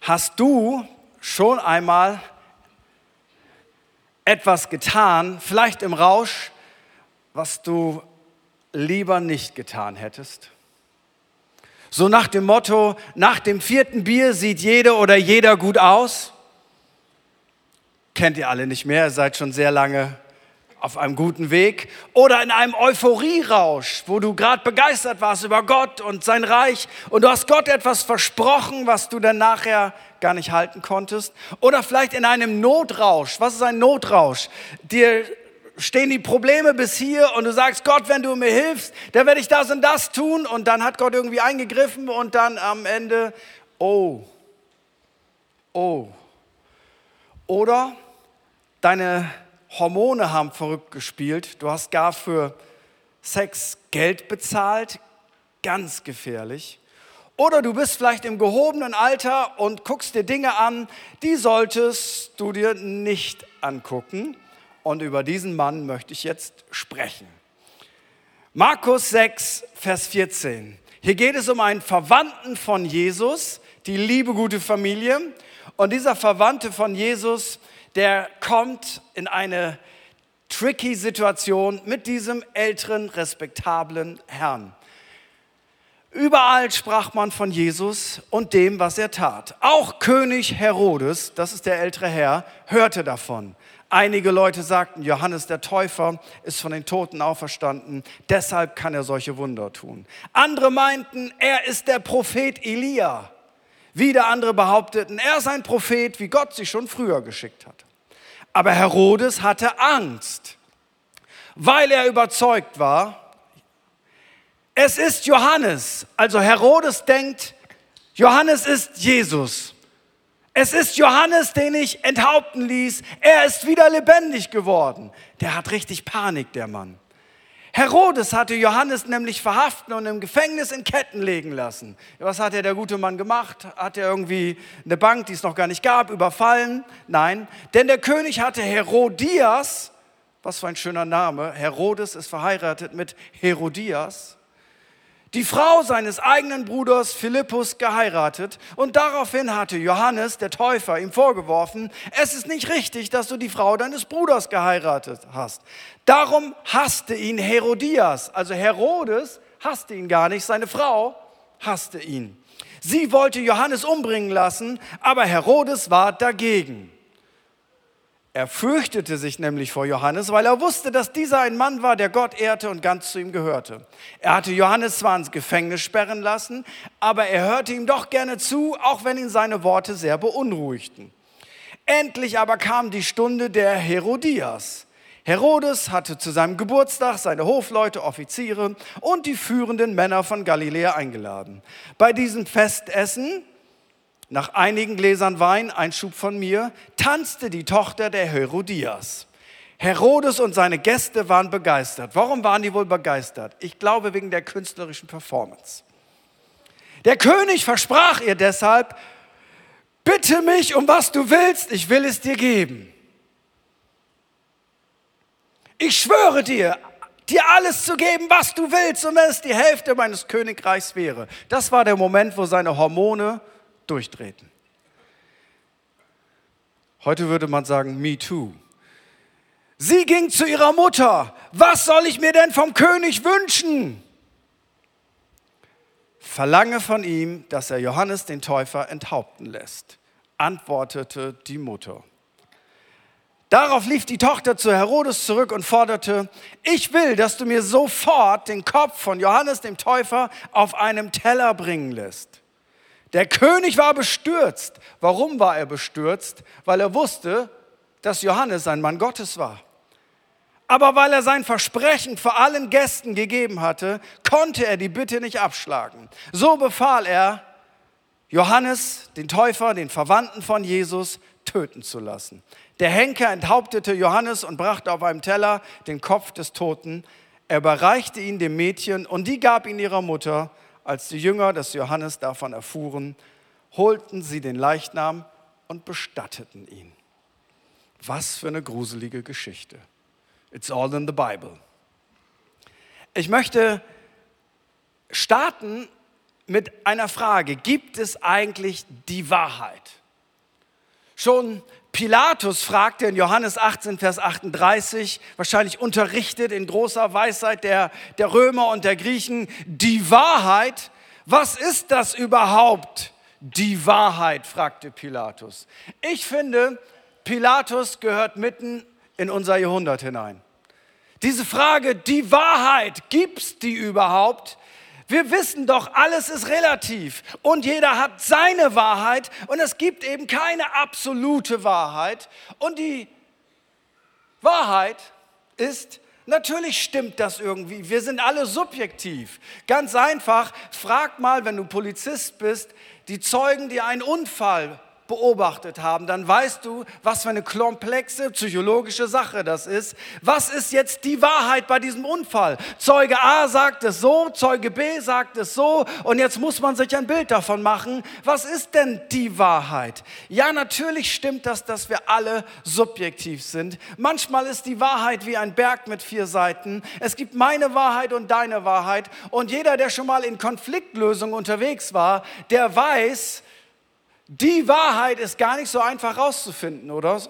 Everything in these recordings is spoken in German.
Hast du schon einmal etwas getan, vielleicht im Rausch, was du lieber nicht getan hättest? So nach dem Motto, nach dem vierten Bier sieht jede oder jeder gut aus. Kennt ihr alle nicht mehr, ihr seid schon sehr lange auf einem guten Weg. Oder in einem Euphorierausch, wo du gerade begeistert warst über Gott und sein Reich und du hast Gott etwas versprochen, was du dann nachher gar nicht halten konntest. Oder vielleicht in einem Notrausch. Was ist ein Notrausch? Dir stehen die Probleme bis hier und du sagst, Gott, wenn du mir hilfst, dann werde ich das und das tun und dann hat Gott irgendwie eingegriffen und dann am Ende, oh, oh. Oder deine Hormone haben verrückt gespielt, du hast gar für Sex Geld bezahlt, ganz gefährlich. Oder du bist vielleicht im gehobenen Alter und guckst dir Dinge an, die solltest du dir nicht angucken. Und über diesen Mann möchte ich jetzt sprechen. Markus 6, Vers 14. Hier geht es um einen Verwandten von Jesus, die liebe gute Familie. Und dieser Verwandte von Jesus, der kommt in eine tricky Situation mit diesem älteren, respektablen Herrn. Überall sprach man von Jesus und dem, was er tat. Auch König Herodes, das ist der ältere Herr, hörte davon. Einige Leute sagten, Johannes der Täufer ist von den Toten auferstanden, deshalb kann er solche Wunder tun. Andere meinten, er ist der Prophet Elia. Wieder andere behaupteten, er ist ein Prophet, wie Gott sich schon früher geschickt hat. Aber Herodes hatte Angst, weil er überzeugt war, es ist Johannes. Also Herodes denkt, Johannes ist Jesus. Es ist Johannes, den ich enthaupten ließ. Er ist wieder lebendig geworden. Der hat richtig Panik, der Mann. Herodes hatte Johannes nämlich verhaften und im Gefängnis in Ketten legen lassen. Was hat der gute Mann gemacht? Hat er irgendwie eine Bank, die es noch gar nicht gab, überfallen? Nein, denn der König hatte Herodias, was für ein schöner Name, Herodes ist verheiratet mit Herodias, die Frau seines eigenen Bruders Philippus geheiratet und daraufhin hatte Johannes, der Täufer, ihm vorgeworfen, es ist nicht richtig, dass du die Frau deines Bruders geheiratet hast. Darum hasste ihn Herodias, also Herodes hasste ihn gar nicht, seine Frau hasste ihn. Sie wollte Johannes umbringen lassen, aber Herodes war dagegen. Er fürchtete sich nämlich vor Johannes, weil er wusste, dass dieser ein Mann war, der Gott ehrte und ganz zu ihm gehörte. Er hatte Johannes zwar ins Gefängnis sperren lassen, aber er hörte ihm doch gerne zu, auch wenn ihn seine Worte sehr beunruhigten. Endlich aber kam die Stunde der Herodias. Herodes hatte zu seinem Geburtstag seine Hofleute, Offiziere und die führenden Männer von Galiläa eingeladen. Bei diesem Festessen nach einigen Gläsern Wein, ein Schub von mir, tanzte die Tochter der Herodias. Herodes und seine Gäste waren begeistert. Warum waren die wohl begeistert? Ich glaube wegen der künstlerischen Performance. Der König versprach ihr deshalb, bitte mich um was du willst, ich will es dir geben. Ich schwöre dir, dir alles zu geben, was du willst, und wenn es die Hälfte meines Königreichs wäre. Das war der Moment, wo seine Hormone durchdrehten. Heute würde man sagen, me too. Sie ging zu ihrer Mutter. Was soll ich mir denn vom König wünschen? Verlange von ihm, dass er Johannes den Täufer enthaupten lässt, antwortete die Mutter. Darauf lief die Tochter zu Herodes zurück und forderte, ich will, dass du mir sofort den Kopf von Johannes dem Täufer auf einem Teller bringen lässt. Der König war bestürzt. Warum war er bestürzt? Weil er wusste, dass Johannes ein Mann Gottes war. Aber weil er sein Versprechen vor allen Gästen gegeben hatte, konnte er die Bitte nicht abschlagen. So befahl er, Johannes, den Täufer, den Verwandten von Jesus, töten zu lassen. Der Henker enthauptete Johannes und brachte auf einem Teller den Kopf des Toten. Er überreichte ihn dem Mädchen und die gab ihn ihrer Mutter. Als die Jünger des Johannes davon erfuhren, holten sie den Leichnam und bestatteten ihn. Was für eine gruselige Geschichte. It's all in the Bible. Ich möchte starten mit einer Frage. Gibt es eigentlich die Wahrheit? Schon Pilatus fragte in Johannes 18, Vers 38, wahrscheinlich unterrichtet in großer Weisheit der, der Römer und der Griechen, die Wahrheit. Was ist das überhaupt? Die Wahrheit, fragte Pilatus. Ich finde, Pilatus gehört mitten in unser Jahrhundert hinein. Diese Frage, die Wahrheit, gibt's die überhaupt? Wir wissen doch, alles ist relativ und jeder hat seine Wahrheit und es gibt eben keine absolute Wahrheit. Und die Wahrheit ist, natürlich stimmt das irgendwie. Wir sind alle subjektiv. Ganz einfach, frag mal, wenn du Polizist bist, die Zeugen, die einen Unfall beobachtet haben, dann weißt du, was für eine komplexe psychologische Sache das ist. Was ist jetzt die Wahrheit bei diesem Unfall? Zeuge A sagt es so, Zeuge B sagt es so und jetzt muss man sich ein Bild davon machen. Was ist denn die Wahrheit? Ja, natürlich stimmt das, dass wir alle subjektiv sind. Manchmal ist die Wahrheit wie ein Berg mit vier Seiten. Es gibt meine Wahrheit und deine Wahrheit und jeder, der schon mal in Konfliktlösung unterwegs war, der weiß, die Wahrheit ist gar nicht so einfach rauszufinden, oder?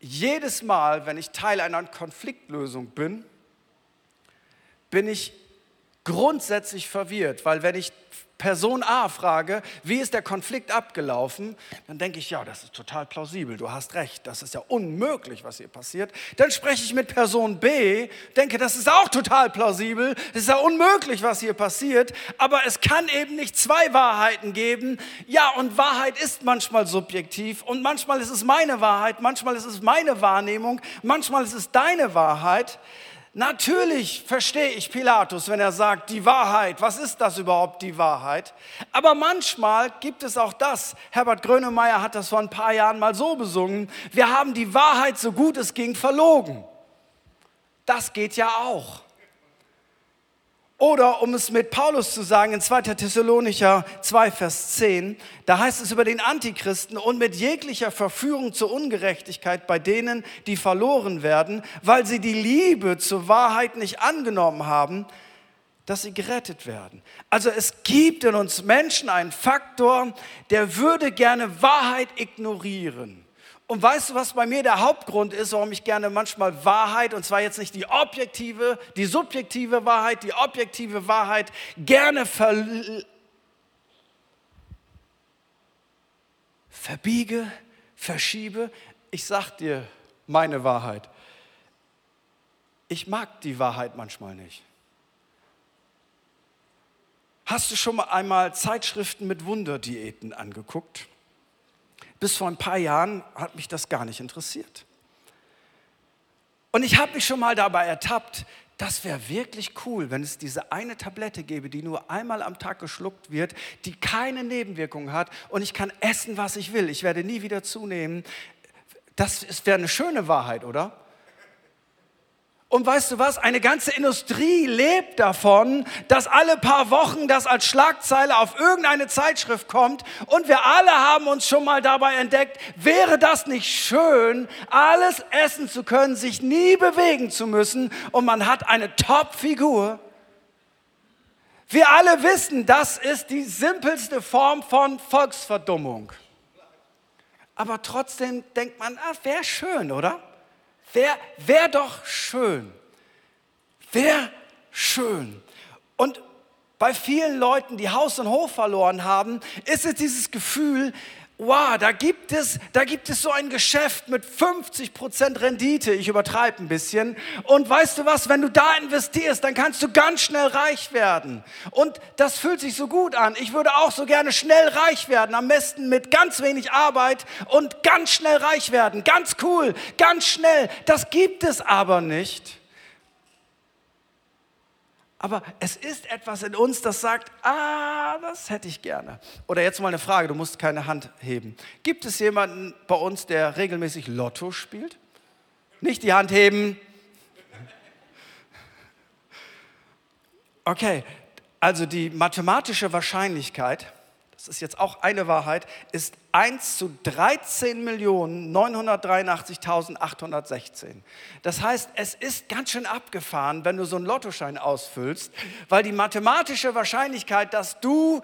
Jedes Mal, wenn ich Teil einer Konfliktlösung bin, bin ich grundsätzlich verwirrt, weil wenn ich Person A frage, wie ist der Konflikt abgelaufen, dann denke ich, ja, das ist total plausibel, du hast recht, das ist ja unmöglich, was hier passiert. Dann spreche ich mit Person B, denke, das ist auch total plausibel, das ist ja unmöglich, was hier passiert, aber es kann eben nicht zwei Wahrheiten geben. Ja, und Wahrheit ist manchmal subjektiv und manchmal ist es meine Wahrheit, manchmal ist es meine Wahrnehmung, manchmal ist es deine Wahrheit. Natürlich verstehe ich Pilatus, wenn er sagt, die Wahrheit, was ist das überhaupt, die Wahrheit? Aber manchmal gibt es auch das. Herbert Grönemeyer hat das vor ein paar Jahren mal so besungen. Wir haben die Wahrheit so gut es ging verlogen. Das geht ja auch. Oder um es mit Paulus zu sagen, in 2. Thessalonicher 2, Vers 10, da heißt es über den Antichristen und mit jeglicher Verführung zur Ungerechtigkeit bei denen, die verloren werden, weil sie die Liebe zur Wahrheit nicht angenommen haben, dass sie gerettet werden. Also es gibt in uns Menschen einen Faktor, der würde gerne Wahrheit ignorieren. Und weißt du, was bei mir der Hauptgrund ist, warum ich gerne manchmal Wahrheit, und zwar jetzt nicht die objektive, die subjektive Wahrheit, die objektive Wahrheit gerne ver verbiege, verschiebe? Ich sag dir meine Wahrheit. Ich mag die Wahrheit manchmal nicht. Hast du schon mal einmal Zeitschriften mit Wunderdiäten angeguckt? Bis vor ein paar Jahren hat mich das gar nicht interessiert. Und ich habe mich schon mal dabei ertappt, das wäre wirklich cool, wenn es diese eine Tablette gäbe, die nur einmal am Tag geschluckt wird, die keine Nebenwirkungen hat und ich kann essen, was ich will. Ich werde nie wieder zunehmen. Das wäre eine schöne Wahrheit, oder? Und weißt du was? Eine ganze Industrie lebt davon, dass alle paar Wochen das als Schlagzeile auf irgendeine Zeitschrift kommt. Und wir alle haben uns schon mal dabei entdeckt, wäre das nicht schön, alles essen zu können, sich nie bewegen zu müssen und man hat eine Top-Figur. Wir alle wissen, das ist die simpelste Form von Volksverdummung. Aber trotzdem denkt man, ah, wäre schön, oder? Wäre wär doch schön. Wäre schön. Und bei vielen Leuten, die Haus und Hof verloren haben, ist es dieses Gefühl, wow, da gibt es, da gibt es so ein Geschäft mit 50 Rendite. Ich übertreibe ein bisschen. Und weißt du was, wenn du da investierst, dann kannst du ganz schnell reich werden. Und das fühlt sich so gut an. Ich würde auch so gerne schnell reich werden. Am besten mit ganz wenig Arbeit und ganz schnell reich werden. Ganz cool, ganz schnell. Das gibt es aber nicht. Aber es ist etwas in uns, das sagt, ah, das hätte ich gerne. Oder jetzt mal eine Frage, du musst keine Hand heben. Gibt es jemanden bei uns, der regelmäßig Lotto spielt? Nicht die Hand heben. Okay, also die mathematische Wahrscheinlichkeit, das ist jetzt auch eine Wahrheit, ist 1 zu 13.983.816. Das heißt, es ist ganz schön abgefahren, wenn du so einen Lottoschein ausfüllst, weil die mathematische Wahrscheinlichkeit, dass du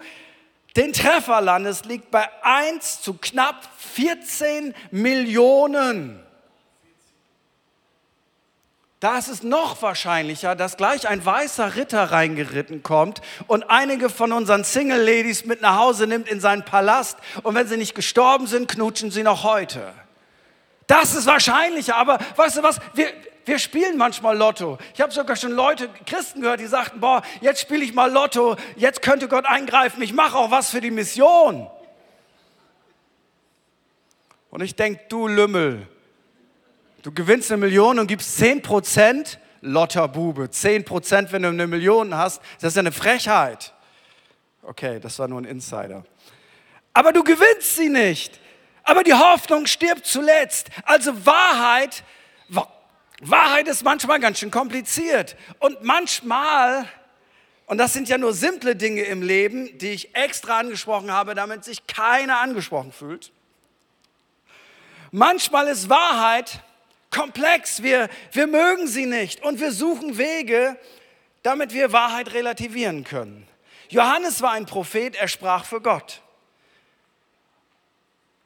den Treffer landest, liegt bei 1 zu knapp 14 Millionen. Da ist es noch wahrscheinlicher, dass gleich ein weißer Ritter reingeritten kommt und einige von unseren Single-Ladies mit nach Hause nimmt in seinen Palast und wenn sie nicht gestorben sind, knutschen sie noch heute. Das ist wahrscheinlicher, aber weißt du was, wir, wir spielen manchmal Lotto. Ich habe sogar schon Leute, Christen gehört, die sagten, boah, jetzt spiele ich mal Lotto, jetzt könnte Gott eingreifen, ich mache auch was für die Mission. Und ich denke, du Lümmel, Du gewinnst eine Million und gibst 10 Prozent, Lotterbube. 10 Prozent, wenn du eine Million hast, das ist eine Frechheit. Okay, das war nur ein Insider. Aber du gewinnst sie nicht. Aber die Hoffnung stirbt zuletzt. Also Wahrheit, Wahrheit ist manchmal ganz schön kompliziert. Und manchmal, und das sind ja nur simple Dinge im Leben, die ich extra angesprochen habe, damit sich keiner angesprochen fühlt. Manchmal ist Wahrheit komplex, wir, wir mögen sie nicht und wir suchen Wege, damit wir Wahrheit relativieren können. Johannes war ein Prophet, er sprach für Gott.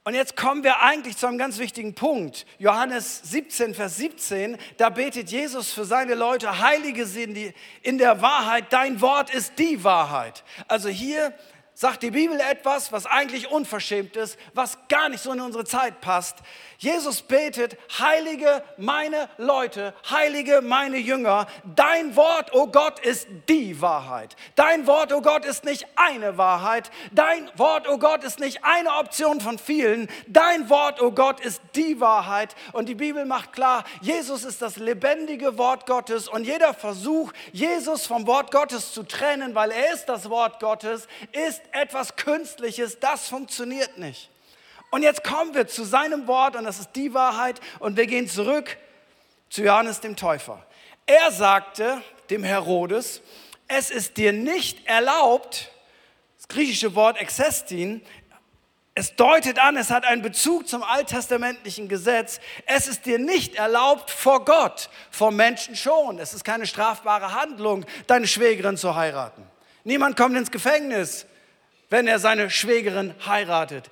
Und jetzt kommen wir eigentlich zu einem ganz wichtigen Punkt. Johannes 17, Vers 17, da betet Jesus für seine Leute, heilige sind in der Wahrheit, dein Wort ist die Wahrheit. Also hier sagt die Bibel etwas, was eigentlich unverschämt ist, was gar nicht so in unsere Zeit passt. Jesus betet, heilige meine Leute, heilige meine Jünger. Dein Wort, o oh Gott, ist die Wahrheit. Dein Wort, o oh Gott, ist nicht eine Wahrheit. Dein Wort, o oh Gott, ist nicht eine Option von vielen. Dein Wort, o Gott, ist die Wahrheit. Und die Bibel macht klar, Jesus ist das lebendige Wort Gottes. Und jeder Versuch, Jesus vom Wort Gottes zu trennen, weil er ist das Wort Gottes, ist etwas Künstliches. Das funktioniert nicht. Und jetzt kommen wir zu seinem Wort und das ist die Wahrheit und wir gehen zurück zu Johannes dem Täufer. Er sagte dem Herodes, es ist dir nicht erlaubt, das griechische Wort exestin, es deutet an, es hat einen Bezug zum alttestamentlichen Gesetz. Es ist dir nicht erlaubt vor Gott, vor Menschen schon. Es ist keine strafbare Handlung, deine Schwägerin zu heiraten. Niemand kommt ins Gefängnis, wenn er seine Schwägerin heiratet.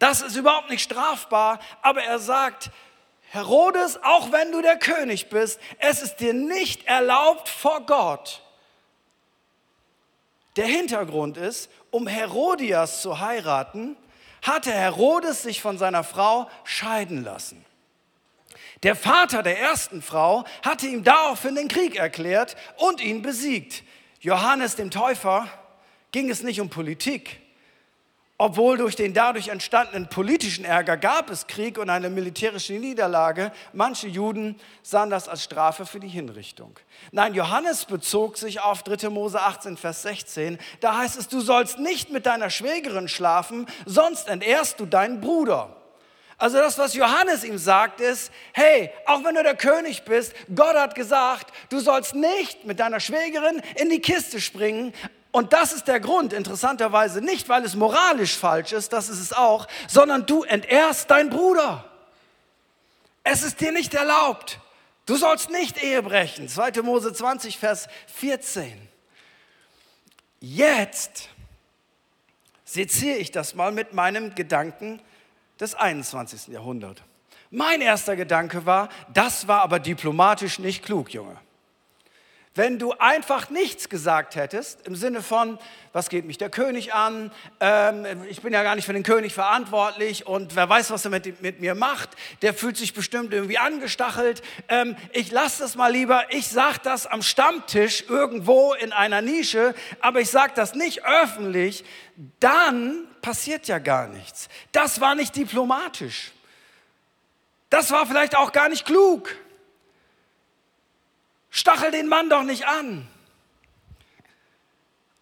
Das ist überhaupt nicht strafbar, aber er sagt, Herodes, auch wenn du der König bist, es ist dir nicht erlaubt vor Gott. Der Hintergrund ist, um Herodias zu heiraten, hatte Herodes sich von seiner Frau scheiden lassen. Der Vater der ersten Frau hatte ihm daraufhin den Krieg erklärt und ihn besiegt. Johannes dem Täufer ging es nicht um Politik, obwohl durch den dadurch entstandenen politischen Ärger gab es Krieg und eine militärische Niederlage. Manche Juden sahen das als Strafe für die Hinrichtung. Nein, Johannes bezog sich auf 3. Mose 18, Vers 16. Da heißt es, du sollst nicht mit deiner Schwägerin schlafen, sonst entehrst du deinen Bruder. Also das, was Johannes ihm sagt, ist, hey, auch wenn du der König bist, Gott hat gesagt, du sollst nicht mit deiner Schwägerin in die Kiste springen, und das ist der Grund, interessanterweise, nicht weil es moralisch falsch ist, das ist es auch, sondern du entehrst deinen Bruder. Es ist dir nicht erlaubt. Du sollst nicht Ehe brechen. 2. Mose 20, Vers 14. Jetzt seziere ich das mal mit meinem Gedanken des 21. Jahrhunderts. Mein erster Gedanke war, das war aber diplomatisch nicht klug, Junge. Wenn du einfach nichts gesagt hättest, im Sinne von, was geht mich der König an, ähm, ich bin ja gar nicht für den König verantwortlich und wer weiß, was er mit, mit mir macht, der fühlt sich bestimmt irgendwie angestachelt, ähm, ich lasse das mal lieber, ich sage das am Stammtisch irgendwo in einer Nische, aber ich sage das nicht öffentlich, dann passiert ja gar nichts. Das war nicht diplomatisch. Das war vielleicht auch gar nicht klug. Stachel den Mann doch nicht an.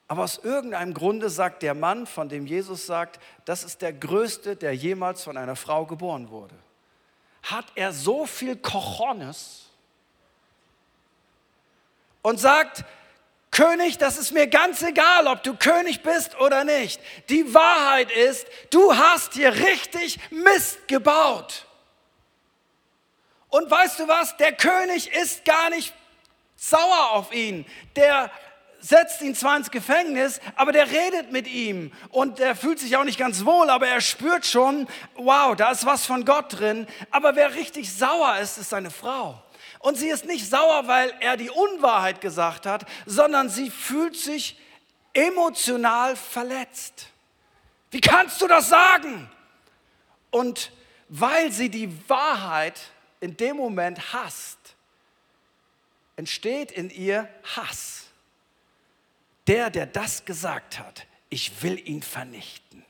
Aber aus irgendeinem Grunde sagt der Mann, von dem Jesus sagt, das ist der Größte, der jemals von einer Frau geboren wurde. Hat er so viel Cojones und sagt, König, das ist mir ganz egal, ob du König bist oder nicht. Die Wahrheit ist, du hast hier richtig Mist gebaut. Und weißt du was? Der König ist gar nicht sauer auf ihn. Der setzt ihn zwar ins Gefängnis, aber der redet mit ihm und der fühlt sich auch nicht ganz wohl, aber er spürt schon, wow, da ist was von Gott drin. Aber wer richtig sauer ist, ist seine Frau. Und sie ist nicht sauer, weil er die Unwahrheit gesagt hat, sondern sie fühlt sich emotional verletzt. Wie kannst du das sagen? Und weil sie die Wahrheit in dem Moment hasst, entsteht in ihr Hass. Der, der das gesagt hat, ich will ihn vernichten.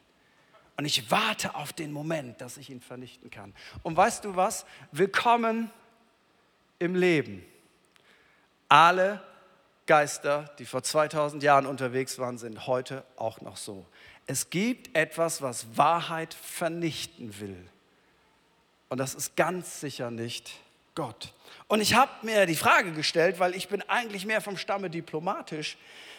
Und ich warte auf den Moment, dass ich ihn vernichten kann. Und weißt du was? Willkommen im Leben. Alle Geister, die vor 2000 Jahren unterwegs waren, sind heute auch noch so. Es gibt etwas, was Wahrheit vernichten will. Und das ist ganz sicher nicht Gott. Und ich habe mir die Frage gestellt, weil ich bin eigentlich mehr vom Stamme diplomatisch,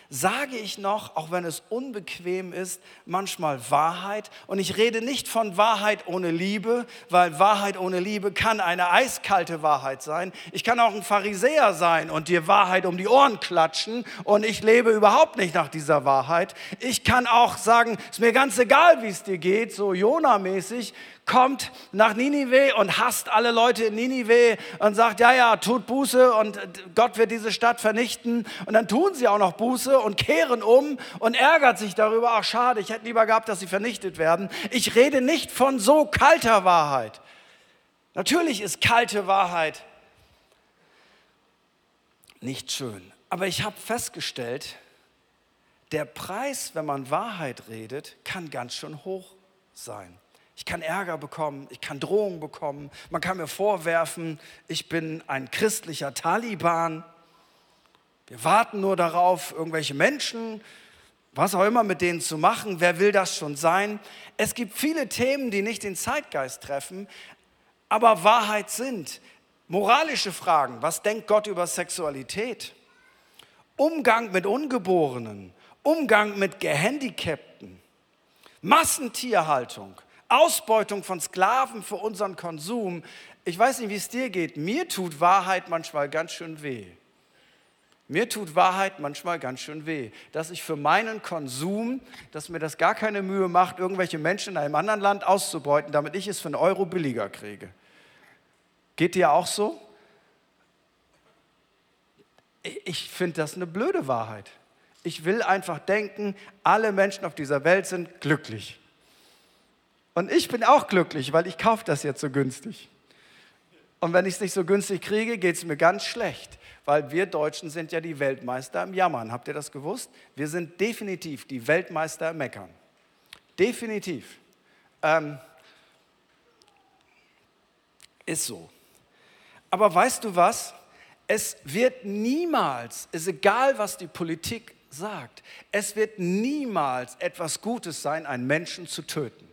sage ich noch, auch wenn es unbequem ist, manchmal Wahrheit. Und ich rede nicht von Wahrheit ohne Liebe, weil Wahrheit ohne Liebe kann eine eiskalte Wahrheit sein. Ich kann auch ein Pharisäer sein und dir Wahrheit um die Ohren klatschen und ich lebe überhaupt nicht nach dieser Wahrheit. Ich kann auch sagen, ist mir ganz egal, wie es dir geht, so Jona-mäßig kommt nach Ninive und hasst alle Leute in Ninive und sagt, ja, ja, tut Buße und Gott wird diese Stadt vernichten. Und dann tun sie auch noch Buße und kehren um und ärgert sich darüber, ach schade, ich hätte lieber gehabt, dass sie vernichtet werden. Ich rede nicht von so kalter Wahrheit. Natürlich ist kalte Wahrheit nicht schön. Aber ich habe festgestellt, der Preis, wenn man Wahrheit redet, kann ganz schön hoch sein. Ich kann Ärger bekommen, ich kann Drohungen bekommen, man kann mir vorwerfen, ich bin ein christlicher Taliban. Wir warten nur darauf, irgendwelche Menschen, was auch immer mit denen zu machen. Wer will das schon sein? Es gibt viele Themen, die nicht den Zeitgeist treffen, aber Wahrheit sind. Moralische Fragen, was denkt Gott über Sexualität? Umgang mit Ungeborenen, Umgang mit Gehandicapten, Massentierhaltung, Ausbeutung von Sklaven für unseren Konsum. Ich weiß nicht, wie es dir geht. Mir tut Wahrheit manchmal ganz schön weh. Mir tut Wahrheit manchmal ganz schön weh, dass ich für meinen Konsum, dass mir das gar keine Mühe macht, irgendwelche Menschen in einem anderen Land auszubeuten, damit ich es für einen Euro billiger kriege. Geht dir auch so? Ich finde das eine blöde Wahrheit. Ich will einfach denken, alle Menschen auf dieser Welt sind glücklich. Und ich bin auch glücklich, weil ich kaufe das jetzt so günstig. Und wenn ich es nicht so günstig kriege, geht es mir ganz schlecht, weil wir Deutschen sind ja die Weltmeister im Jammern. Habt ihr das gewusst? Wir sind definitiv die Weltmeister im Meckern. Definitiv. Ähm, ist so. Aber weißt du was? Es wird niemals, ist egal, was die Politik sagt, es wird niemals etwas Gutes sein, einen Menschen zu töten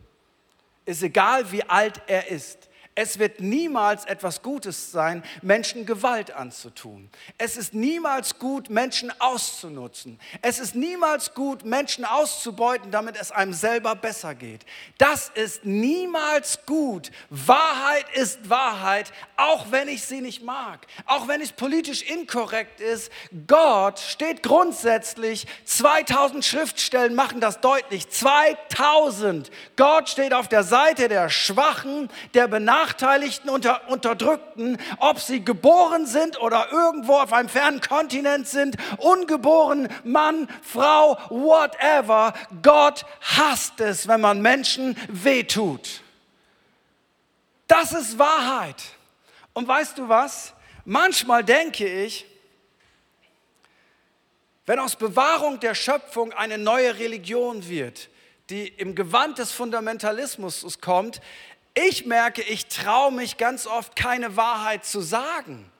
ist egal, wie alt er ist. Es wird niemals etwas Gutes sein, Menschen Gewalt anzutun. Es ist niemals gut, Menschen auszunutzen. Es ist niemals gut, Menschen auszubeuten, damit es einem selber besser geht. Das ist niemals gut. Wahrheit ist Wahrheit, auch wenn ich sie nicht mag, auch wenn es politisch inkorrekt ist. Gott steht grundsätzlich, 2000 Schriftstellen machen das deutlich, 2000. Gott steht auf der Seite der Schwachen, der Benachteiligten Benachteiligten, unter, Unterdrückten, ob sie geboren sind oder irgendwo auf einem fernen Kontinent sind, ungeboren, Mann, Frau, whatever. Gott hasst es, wenn man Menschen wehtut. Das ist Wahrheit. Und weißt du was? Manchmal denke ich, wenn aus Bewahrung der Schöpfung eine neue Religion wird, die im Gewand des Fundamentalismus kommt, ich merke, ich traue mich ganz oft keine Wahrheit zu sagen.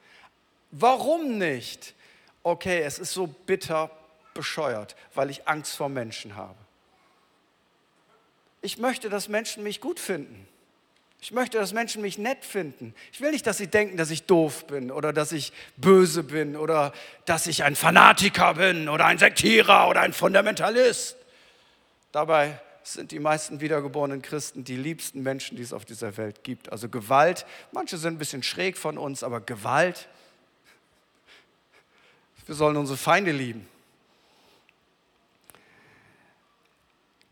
Warum nicht? Okay, es ist so bitter bescheuert, weil ich Angst vor Menschen habe. Ich möchte, dass Menschen mich gut finden. Ich möchte, dass Menschen mich nett finden. Ich will nicht, dass sie denken, dass ich doof bin oder dass ich böse bin oder dass ich ein Fanatiker bin oder ein Sektierer oder ein Fundamentalist. Dabei sind die meisten wiedergeborenen Christen die liebsten Menschen, die es auf dieser Welt gibt. Also Gewalt, manche sind ein bisschen schräg von uns, aber Gewalt, wir sollen unsere Feinde lieben.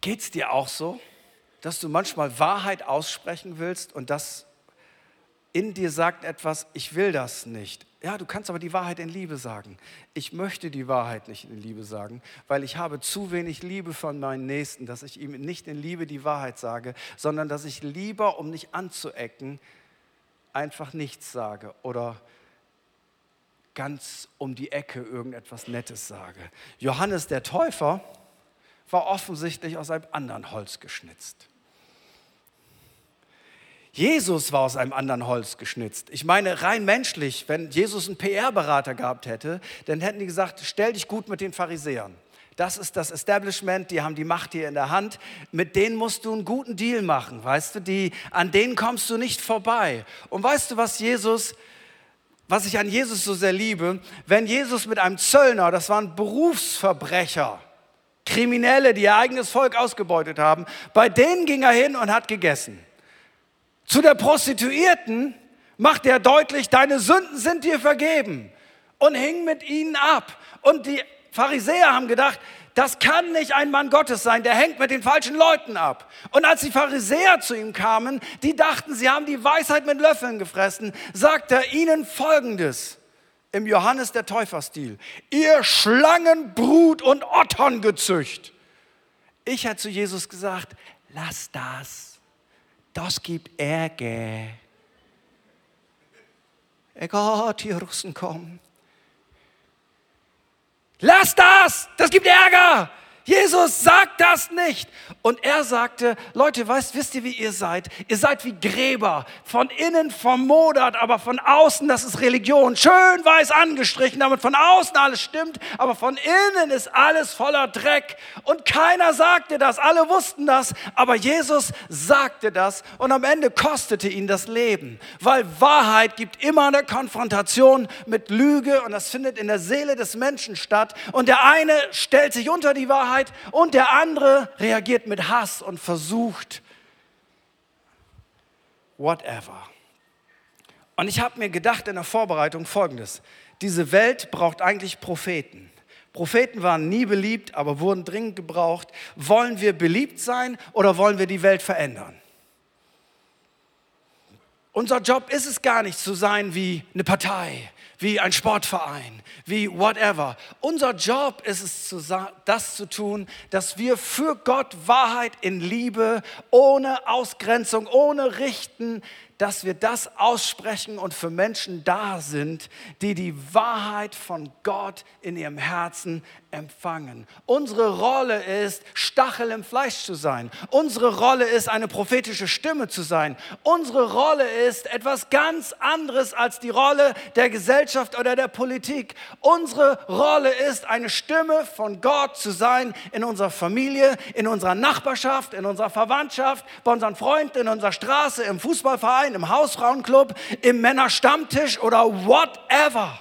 Geht es dir auch so? dass du manchmal Wahrheit aussprechen willst und das in dir sagt etwas, ich will das nicht. Ja, du kannst aber die Wahrheit in Liebe sagen. Ich möchte die Wahrheit nicht in Liebe sagen, weil ich habe zu wenig Liebe von meinen Nächsten, dass ich ihm nicht in Liebe die Wahrheit sage, sondern dass ich lieber, um nicht anzuecken, einfach nichts sage oder ganz um die Ecke irgendetwas Nettes sage. Johannes der Täufer war offensichtlich aus einem anderen Holz geschnitzt. Jesus war aus einem anderen Holz geschnitzt. Ich meine, rein menschlich, wenn Jesus einen PR-Berater gehabt hätte, dann hätten die gesagt, stell dich gut mit den Pharisäern. Das ist das Establishment, die haben die Macht hier in der Hand. Mit denen musst du einen guten Deal machen, weißt du? Die, an denen kommst du nicht vorbei. Und weißt du, was Jesus, was ich an Jesus so sehr liebe? Wenn Jesus mit einem Zöllner, das waren Berufsverbrecher, Kriminelle, die ihr eigenes Volk ausgebeutet haben, bei denen ging er hin und hat gegessen. Zu der Prostituierten macht er deutlich, deine Sünden sind dir vergeben und hing mit ihnen ab. Und die Pharisäer haben gedacht, das kann nicht ein Mann Gottes sein, der hängt mit den falschen Leuten ab. Und als die Pharisäer zu ihm kamen, die dachten, sie haben die Weisheit mit Löffeln gefressen, sagt er ihnen Folgendes im Johannes der Täuferstil. Ihr Schlangenbrut und Otterngezücht. Ich hätte zu Jesus gesagt, lass das das gibt Ärger. Egal, die Russen kommen. Lass das, das gibt Ärger. Jesus sagt das nicht. Und er sagte, Leute, weißt, wisst ihr, wie ihr seid? Ihr seid wie Gräber, von innen vermodert, aber von außen, das ist Religion, schön weiß angestrichen, damit von außen alles stimmt, aber von innen ist alles voller Dreck. Und keiner sagte das, alle wussten das, aber Jesus sagte das und am Ende kostete ihn das Leben, weil Wahrheit gibt immer eine Konfrontation mit Lüge und das findet in der Seele des Menschen statt. Und der eine stellt sich unter die Wahrheit, Wahrheit und der andere reagiert mit Hass und versucht, whatever. Und ich habe mir gedacht in der Vorbereitung folgendes. Diese Welt braucht eigentlich Propheten. Propheten waren nie beliebt, aber wurden dringend gebraucht. Wollen wir beliebt sein oder wollen wir die Welt verändern? Unser Job ist es gar nicht zu sein wie eine Partei, wie ein Sportverein, wie whatever. Unser Job ist es, das zu tun, dass wir für Gott Wahrheit in Liebe, ohne Ausgrenzung, ohne Richten, dass wir das aussprechen und für Menschen da sind, die die Wahrheit von Gott in ihrem Herzen empfangen. Unsere Rolle ist, Stachel im Fleisch zu sein. Unsere Rolle ist, eine prophetische Stimme zu sein. Unsere Rolle ist etwas ganz anderes als die Rolle der Gesellschaft oder der Politik. Unsere Rolle ist, eine Stimme von Gott zu sein in unserer Familie, in unserer Nachbarschaft, in unserer Verwandtschaft, bei unseren Freunden, in unserer Straße, im Fußballverein im Hausfrauenclub, im Männerstammtisch oder whatever.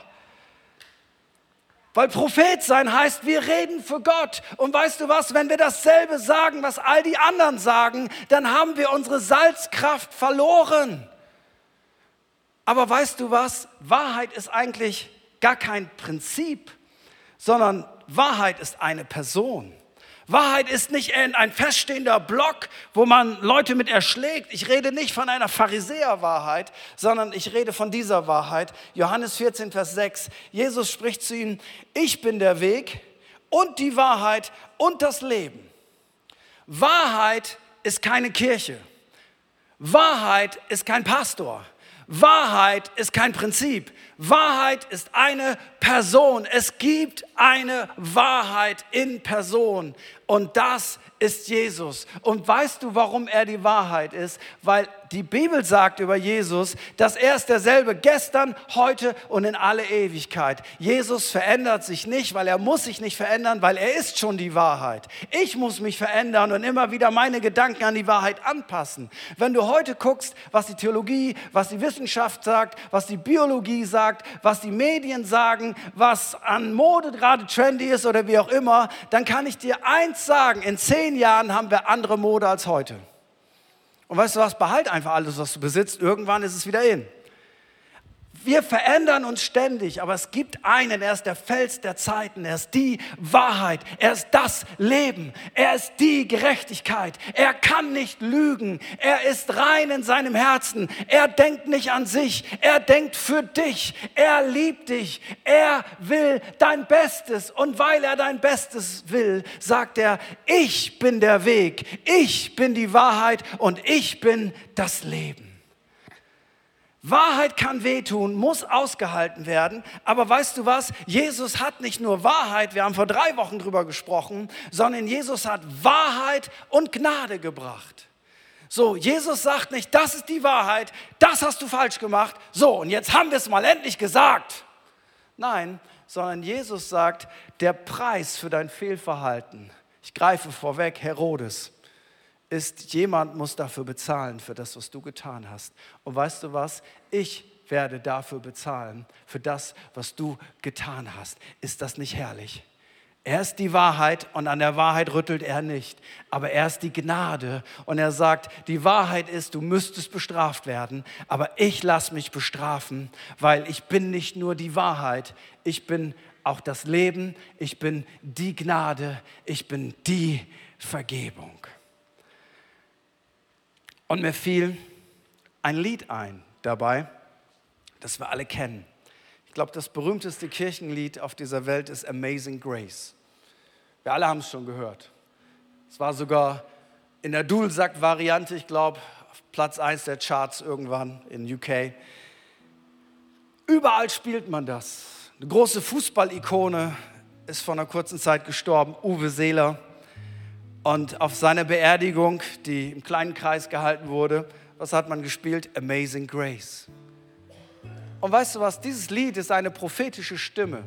Weil Prophet sein heißt, wir reden für Gott. Und weißt du was, wenn wir dasselbe sagen, was all die anderen sagen, dann haben wir unsere Salzkraft verloren. Aber weißt du was, Wahrheit ist eigentlich gar kein Prinzip, sondern Wahrheit ist eine Person. Wahrheit ist nicht ein feststehender Block, wo man Leute mit erschlägt. Ich rede nicht von einer Pharisäerwahrheit, sondern ich rede von dieser Wahrheit. Johannes 14, Vers 6. Jesus spricht zu ihnen, ich bin der Weg und die Wahrheit und das Leben. Wahrheit ist keine Kirche. Wahrheit ist kein Pastor. Wahrheit ist kein Prinzip. Wahrheit ist eine Person. Es gibt eine Wahrheit in Person. Und das ist Jesus. Und weißt du, warum er die Wahrheit ist? Weil die Bibel sagt über Jesus, dass er ist derselbe gestern, heute und in alle Ewigkeit. Jesus verändert sich nicht, weil er muss sich nicht verändern, weil er ist schon die Wahrheit. Ich muss mich verändern und immer wieder meine Gedanken an die Wahrheit anpassen. Wenn du heute guckst, was die Theologie, was die Wissenschaft sagt, was die Biologie sagt, was die Medien sagen, was an Mode gerade trendy ist oder wie auch immer, dann kann ich dir eins sagen, in zehn Jahren haben wir andere Mode als heute. Und weißt du was, behalt einfach alles, was du besitzt, irgendwann ist es wieder in. Wir verändern uns ständig, aber es gibt einen, er ist der Fels der Zeiten, er ist die Wahrheit, er ist das Leben, er ist die Gerechtigkeit, er kann nicht lügen, er ist rein in seinem Herzen, er denkt nicht an sich, er denkt für dich, er liebt dich, er will dein Bestes und weil er dein Bestes will, sagt er, ich bin der Weg, ich bin die Wahrheit und ich bin das Leben. Wahrheit kann wehtun, muss ausgehalten werden. Aber weißt du was? Jesus hat nicht nur Wahrheit, wir haben vor drei Wochen drüber gesprochen, sondern Jesus hat Wahrheit und Gnade gebracht. So, Jesus sagt nicht, das ist die Wahrheit, das hast du falsch gemacht. So, und jetzt haben wir es mal endlich gesagt. Nein, sondern Jesus sagt, der Preis für dein Fehlverhalten, ich greife vorweg, Herodes, ist, jemand muss dafür bezahlen, für das, was du getan hast. Und weißt du was? Ich werde dafür bezahlen, für das, was du getan hast. Ist das nicht herrlich? Er ist die Wahrheit und an der Wahrheit rüttelt er nicht. Aber er ist die Gnade und er sagt, die Wahrheit ist, du müsstest bestraft werden, aber ich lasse mich bestrafen, weil ich bin nicht nur die Wahrheit, ich bin auch das Leben, ich bin die Gnade, ich bin die Vergebung. Und mir fiel ein Lied ein dabei, das wir alle kennen. Ich glaube, das berühmteste Kirchenlied auf dieser Welt ist Amazing Grace. Wir alle haben es schon gehört. Es war sogar in der Dulsack-Variante, ich glaube, auf Platz 1 der Charts irgendwann in UK. Überall spielt man das. Eine große Fußballikone ist vor einer kurzen Zeit gestorben, Uwe Seeler. Und auf seiner Beerdigung, die im kleinen Kreis gehalten wurde, was hat man gespielt? Amazing Grace. Und weißt du was, dieses Lied ist eine prophetische Stimme,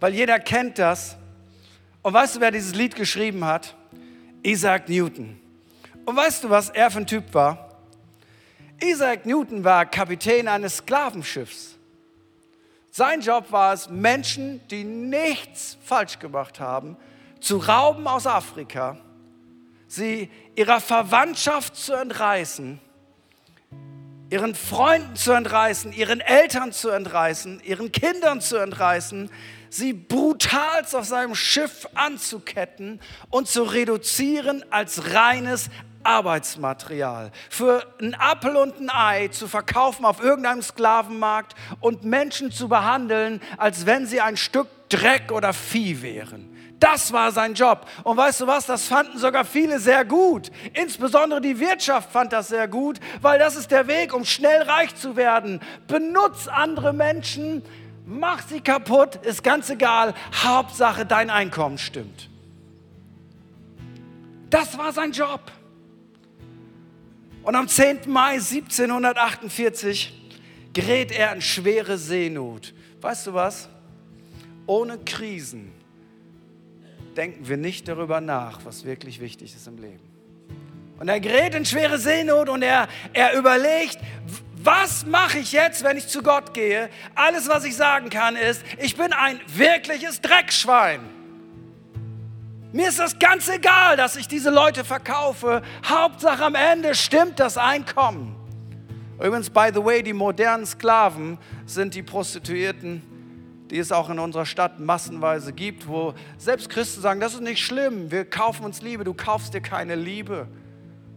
weil jeder kennt das. Und weißt du, wer dieses Lied geschrieben hat? Isaac Newton. Und weißt du, was er für ein Typ war? Isaac Newton war Kapitän eines Sklavenschiffs. Sein Job war es, Menschen, die nichts falsch gemacht haben, zu rauben aus Afrika, sie ihrer Verwandtschaft zu entreißen, ihren Freunden zu entreißen, ihren Eltern zu entreißen, ihren Kindern zu entreißen, sie brutal auf seinem Schiff anzuketten und zu reduzieren als reines Arbeitsmaterial. Für ein Apfel und ein Ei zu verkaufen auf irgendeinem Sklavenmarkt und Menschen zu behandeln, als wenn sie ein Stück Dreck oder Vieh wären. Das war sein Job. Und weißt du was, das fanden sogar viele sehr gut. Insbesondere die Wirtschaft fand das sehr gut, weil das ist der Weg, um schnell reich zu werden. Benutz andere Menschen, mach sie kaputt, ist ganz egal. Hauptsache, dein Einkommen stimmt. Das war sein Job. Und am 10. Mai 1748 gerät er in schwere Seenot. Weißt du was? Ohne Krisen denken wir nicht darüber nach, was wirklich wichtig ist im Leben. Und er gerät in schwere Seenot und er, er überlegt, was mache ich jetzt, wenn ich zu Gott gehe? Alles, was ich sagen kann, ist, ich bin ein wirkliches Dreckschwein. Mir ist das ganz egal, dass ich diese Leute verkaufe. Hauptsache am Ende stimmt das Einkommen. Übrigens, by the way, die modernen Sklaven sind die Prostituierten die es auch in unserer Stadt massenweise gibt, wo selbst Christen sagen, das ist nicht schlimm, wir kaufen uns Liebe, du kaufst dir keine Liebe.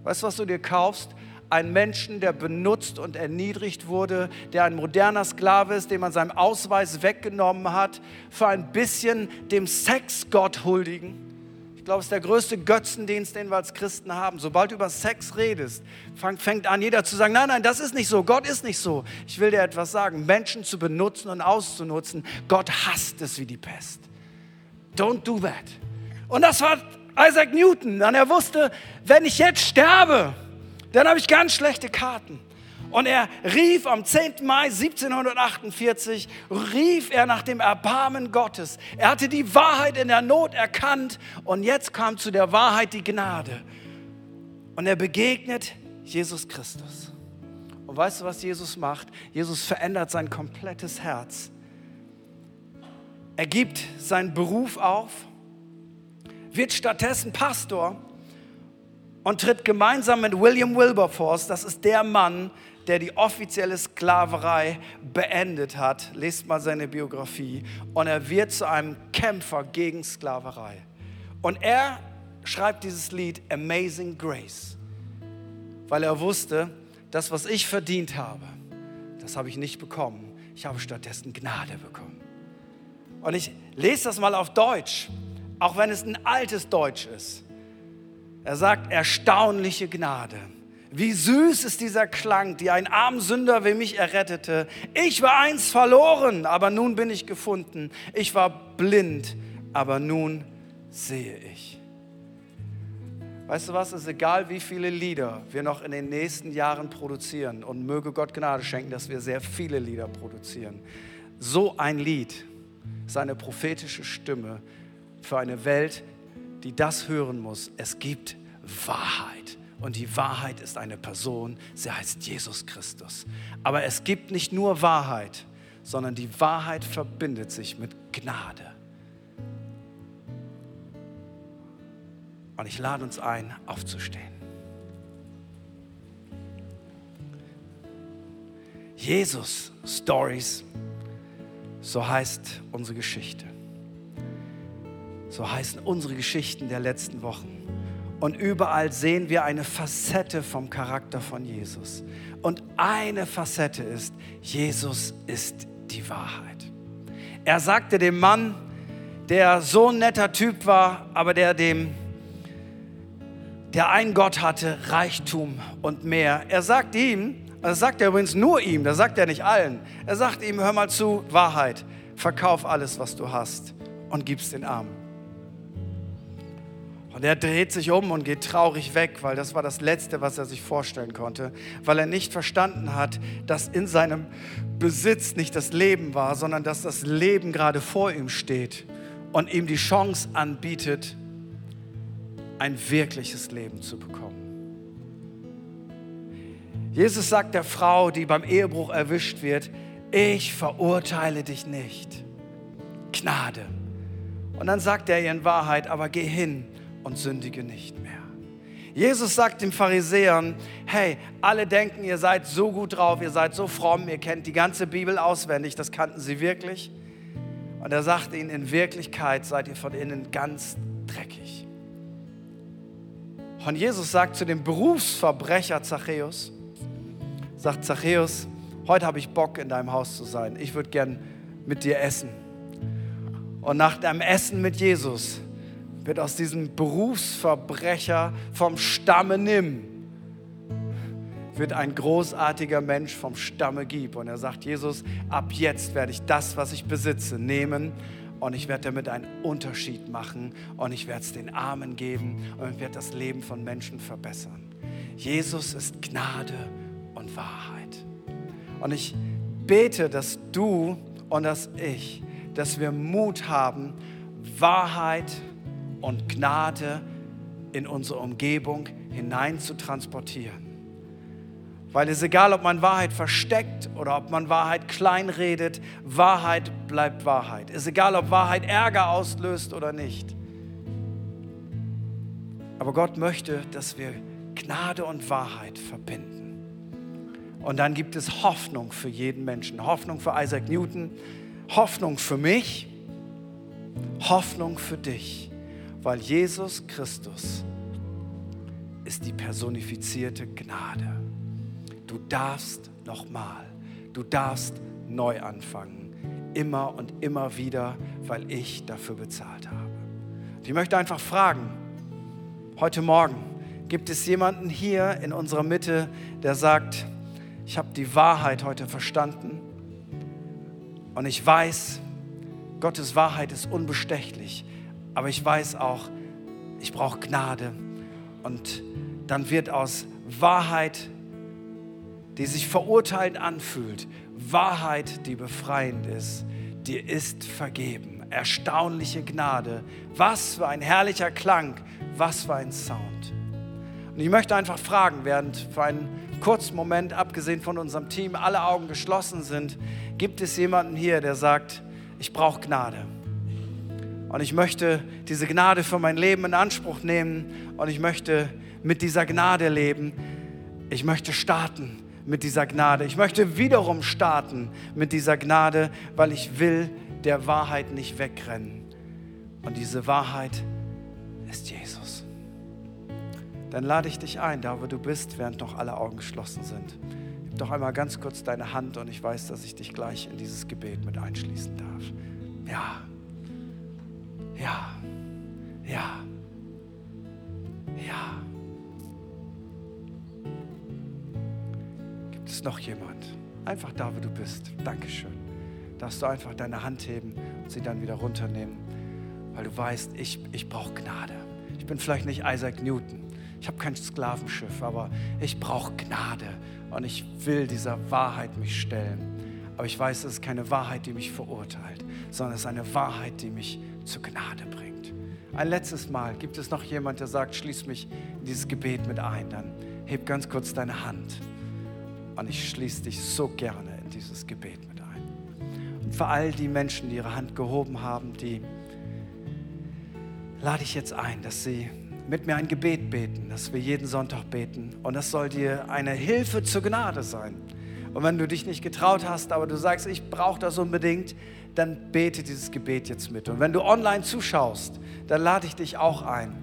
Weißt du, was du dir kaufst? Ein Menschen, der benutzt und erniedrigt wurde, der ein moderner Sklave ist, dem man seinen Ausweis weggenommen hat, für ein bisschen dem Sexgott huldigen glaube, es ist der größte Götzendienst, den wir als Christen haben. Sobald du über Sex redest, fängt an jeder zu sagen, nein, nein, das ist nicht so, Gott ist nicht so. Ich will dir etwas sagen, Menschen zu benutzen und auszunutzen, Gott hasst es wie die Pest. Don't do that. Und das war Isaac Newton. Und er wusste, wenn ich jetzt sterbe, dann habe ich ganz schlechte Karten. Und er rief am 10. Mai 1748, rief er nach dem Erbarmen Gottes. Er hatte die Wahrheit in der Not erkannt und jetzt kam zu der Wahrheit die Gnade. Und er begegnet Jesus Christus. Und weißt du, was Jesus macht? Jesus verändert sein komplettes Herz. Er gibt seinen Beruf auf, wird stattdessen Pastor und tritt gemeinsam mit William Wilberforce, das ist der Mann, der die offizielle Sklaverei beendet hat. Lest mal seine Biografie. Und er wird zu einem Kämpfer gegen Sklaverei. Und er schreibt dieses Lied Amazing Grace, weil er wusste, das, was ich verdient habe, das habe ich nicht bekommen. Ich habe stattdessen Gnade bekommen. Und ich lese das mal auf Deutsch, auch wenn es ein altes Deutsch ist. Er sagt, erstaunliche Gnade. Wie süß ist dieser Klang, die ein armen Sünder wie mich errettete. Ich war einst verloren, aber nun bin ich gefunden. Ich war blind, aber nun sehe ich. Weißt du was, es ist egal, wie viele Lieder wir noch in den nächsten Jahren produzieren und möge Gott Gnade schenken, dass wir sehr viele Lieder produzieren. So ein Lied ist eine prophetische Stimme für eine Welt, die das hören muss. Es gibt Wahrheit. Und die Wahrheit ist eine Person, sie heißt Jesus Christus. Aber es gibt nicht nur Wahrheit, sondern die Wahrheit verbindet sich mit Gnade. Und ich lade uns ein, aufzustehen. Jesus Stories, so heißt unsere Geschichte. So heißen unsere Geschichten der letzten Wochen. Und überall sehen wir eine Facette vom Charakter von Jesus. Und eine Facette ist, Jesus ist die Wahrheit. Er sagte dem Mann, der so ein netter Typ war, aber der dem der einen Gott hatte, Reichtum und mehr. Er sagt ihm, das sagt er übrigens nur ihm, das sagt er nicht allen. Er sagt ihm, hör mal zu, Wahrheit, verkauf alles, was du hast und gib's den Armen. Und er dreht sich um und geht traurig weg, weil das war das Letzte, was er sich vorstellen konnte, weil er nicht verstanden hat, dass in seinem Besitz nicht das Leben war, sondern dass das Leben gerade vor ihm steht und ihm die Chance anbietet, ein wirkliches Leben zu bekommen. Jesus sagt der Frau, die beim Ehebruch erwischt wird, ich verurteile dich nicht. Gnade. Und dann sagt er ihr in Wahrheit, aber geh hin und sündige nicht mehr. Jesus sagt den Pharisäern, hey, alle denken, ihr seid so gut drauf, ihr seid so fromm, ihr kennt die ganze Bibel auswendig, das kannten sie wirklich. Und er sagt ihnen, in Wirklichkeit seid ihr von innen ganz dreckig. Und Jesus sagt zu dem Berufsverbrecher Zachäus, sagt Zachäus, heute habe ich Bock in deinem Haus zu sein, ich würde gern mit dir essen. Und nach dem Essen mit Jesus wird aus diesem Berufsverbrecher vom Stamme Nimm, wird ein großartiger Mensch vom Stamme Gib. Und er sagt, Jesus, ab jetzt werde ich das, was ich besitze, nehmen und ich werde damit einen Unterschied machen und ich werde es den Armen geben und ich werde das Leben von Menschen verbessern. Jesus ist Gnade und Wahrheit. Und ich bete, dass du und dass ich, dass wir Mut haben, Wahrheit zu und Gnade in unsere Umgebung hinein zu transportieren. Weil es egal, ob man Wahrheit versteckt oder ob man Wahrheit kleinredet, Wahrheit bleibt Wahrheit. Es ist egal, ob Wahrheit Ärger auslöst oder nicht. Aber Gott möchte, dass wir Gnade und Wahrheit verbinden. Und dann gibt es Hoffnung für jeden Menschen. Hoffnung für Isaac Newton, Hoffnung für mich, Hoffnung für dich weil Jesus Christus ist die personifizierte Gnade. Du darfst nochmal, du darfst neu anfangen, immer und immer wieder, weil ich dafür bezahlt habe. ich möchte einfach fragen, heute Morgen, gibt es jemanden hier in unserer Mitte, der sagt, ich habe die Wahrheit heute verstanden und ich weiß, Gottes Wahrheit ist unbestechlich. Aber ich weiß auch, ich brauche Gnade. Und dann wird aus Wahrheit, die sich verurteilt anfühlt, Wahrheit, die befreiend ist, dir ist vergeben. Erstaunliche Gnade. Was für ein herrlicher Klang, was für ein Sound. Und ich möchte einfach fragen, während für einen kurzen Moment, abgesehen von unserem Team, alle Augen geschlossen sind, gibt es jemanden hier, der sagt, ich brauche Gnade. Und ich möchte diese Gnade für mein Leben in Anspruch nehmen und ich möchte mit dieser Gnade leben. Ich möchte starten mit dieser Gnade. Ich möchte wiederum starten mit dieser Gnade, weil ich will der Wahrheit nicht wegrennen. Und diese Wahrheit ist Jesus. Dann lade ich dich ein, da wo du bist, während noch alle Augen geschlossen sind. Gib doch einmal ganz kurz deine Hand und ich weiß, dass ich dich gleich in dieses Gebet mit einschließen darf. Ja. Ja. Ja. Ja. Gibt es noch jemand? Einfach da, wo du bist. Dankeschön. Darfst du einfach deine Hand heben und sie dann wieder runternehmen, weil du weißt, ich, ich brauche Gnade. Ich bin vielleicht nicht Isaac Newton. Ich habe kein Sklavenschiff, aber ich brauche Gnade und ich will dieser Wahrheit mich stellen. Aber ich weiß, es ist keine Wahrheit, die mich verurteilt, sondern es ist eine Wahrheit, die mich zur Gnade bringt. Ein letztes Mal, gibt es noch jemand, der sagt, schließ mich in dieses Gebet mit ein, dann heb ganz kurz deine Hand und ich schließe dich so gerne in dieses Gebet mit ein. Und für all die Menschen, die ihre Hand gehoben haben, die lade ich jetzt ein, dass sie mit mir ein Gebet beten, dass wir jeden Sonntag beten. Und das soll dir eine Hilfe zur Gnade sein. Und wenn du dich nicht getraut hast, aber du sagst, ich brauche das unbedingt, dann bete dieses Gebet jetzt mit. Und wenn du online zuschaust, dann lade ich dich auch ein.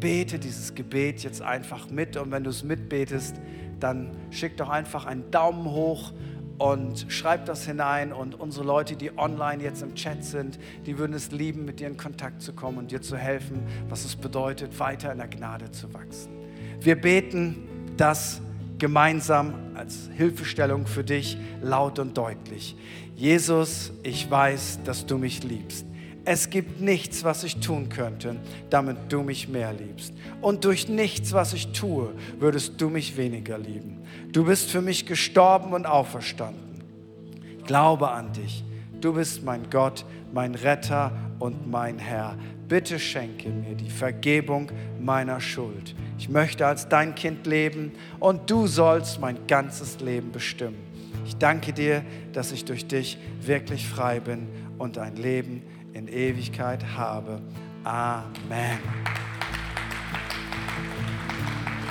Bete dieses Gebet jetzt einfach mit. Und wenn du es mitbetest, dann schick doch einfach einen Daumen hoch und schreib das hinein. Und unsere Leute, die online jetzt im Chat sind, die würden es lieben, mit dir in Kontakt zu kommen und dir zu helfen, was es bedeutet, weiter in der Gnade zu wachsen. Wir beten das gemeinsam als Hilfestellung für dich laut und deutlich. Jesus, ich weiß, dass du mich liebst. Es gibt nichts, was ich tun könnte, damit du mich mehr liebst. Und durch nichts, was ich tue, würdest du mich weniger lieben. Du bist für mich gestorben und auferstanden. glaube an dich. Du bist mein Gott, mein Retter und mein Herr. Bitte schenke mir die Vergebung meiner Schuld. Ich möchte als dein Kind leben und du sollst mein ganzes Leben bestimmen. Ich danke dir, dass ich durch dich wirklich frei bin und ein Leben in Ewigkeit habe. Amen.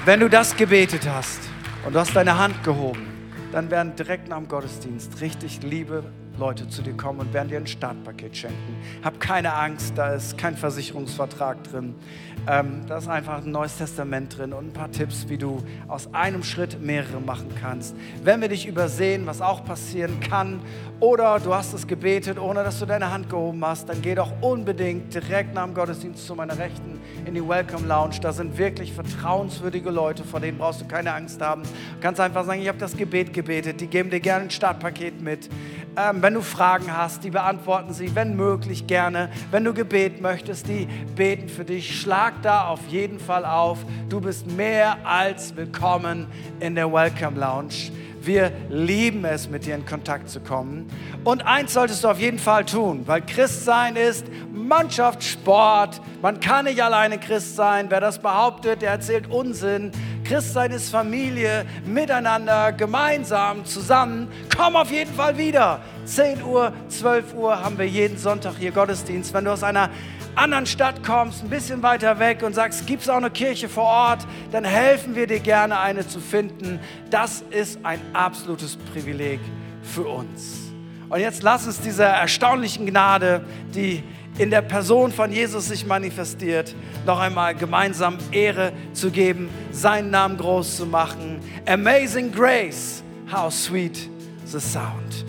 Wenn du das gebetet hast und du hast deine Hand gehoben, dann werden direkt nach dem Gottesdienst richtig liebe Leute zu dir kommen und werden dir ein Startpaket schenken. Hab keine Angst, da ist kein Versicherungsvertrag drin. Ähm, da ist einfach ein neues Testament drin und ein paar Tipps, wie du aus einem Schritt mehrere machen kannst. Wenn wir dich übersehen, was auch passieren kann, oder du hast es gebetet, ohne dass du deine Hand gehoben hast, dann geh doch unbedingt direkt nach dem Gottesdienst zu meiner Rechten in die Welcome Lounge. Da sind wirklich vertrauenswürdige Leute, vor denen brauchst du keine Angst haben. Du kannst einfach sagen, ich habe das Gebet gebetet. Die geben dir gerne ein Startpaket mit. Ähm, wenn du Fragen hast, die beantworten sie, wenn möglich, gerne. Wenn du Gebet möchtest, die beten für dich. Schlag da auf jeden Fall auf. Du bist mehr als willkommen in der Welcome Lounge. Wir lieben es, mit dir in Kontakt zu kommen. Und eins solltest du auf jeden Fall tun, weil Christsein ist Mannschaftssport. Man kann nicht alleine Christ sein. Wer das behauptet, der erzählt Unsinn. Christsein ist Familie, miteinander, gemeinsam, zusammen. Komm auf jeden Fall wieder. 10 Uhr, 12 Uhr haben wir jeden Sonntag hier Gottesdienst. Wenn du aus einer anderen Stadt kommst, ein bisschen weiter weg und sagst, gibt es auch eine Kirche vor Ort, dann helfen wir dir gerne, eine zu finden. Das ist ein absolutes Privileg für uns. Und jetzt lass uns dieser erstaunlichen Gnade, die in der Person von Jesus sich manifestiert, noch einmal gemeinsam Ehre zu geben, seinen Namen groß zu machen. Amazing Grace, how sweet the sound.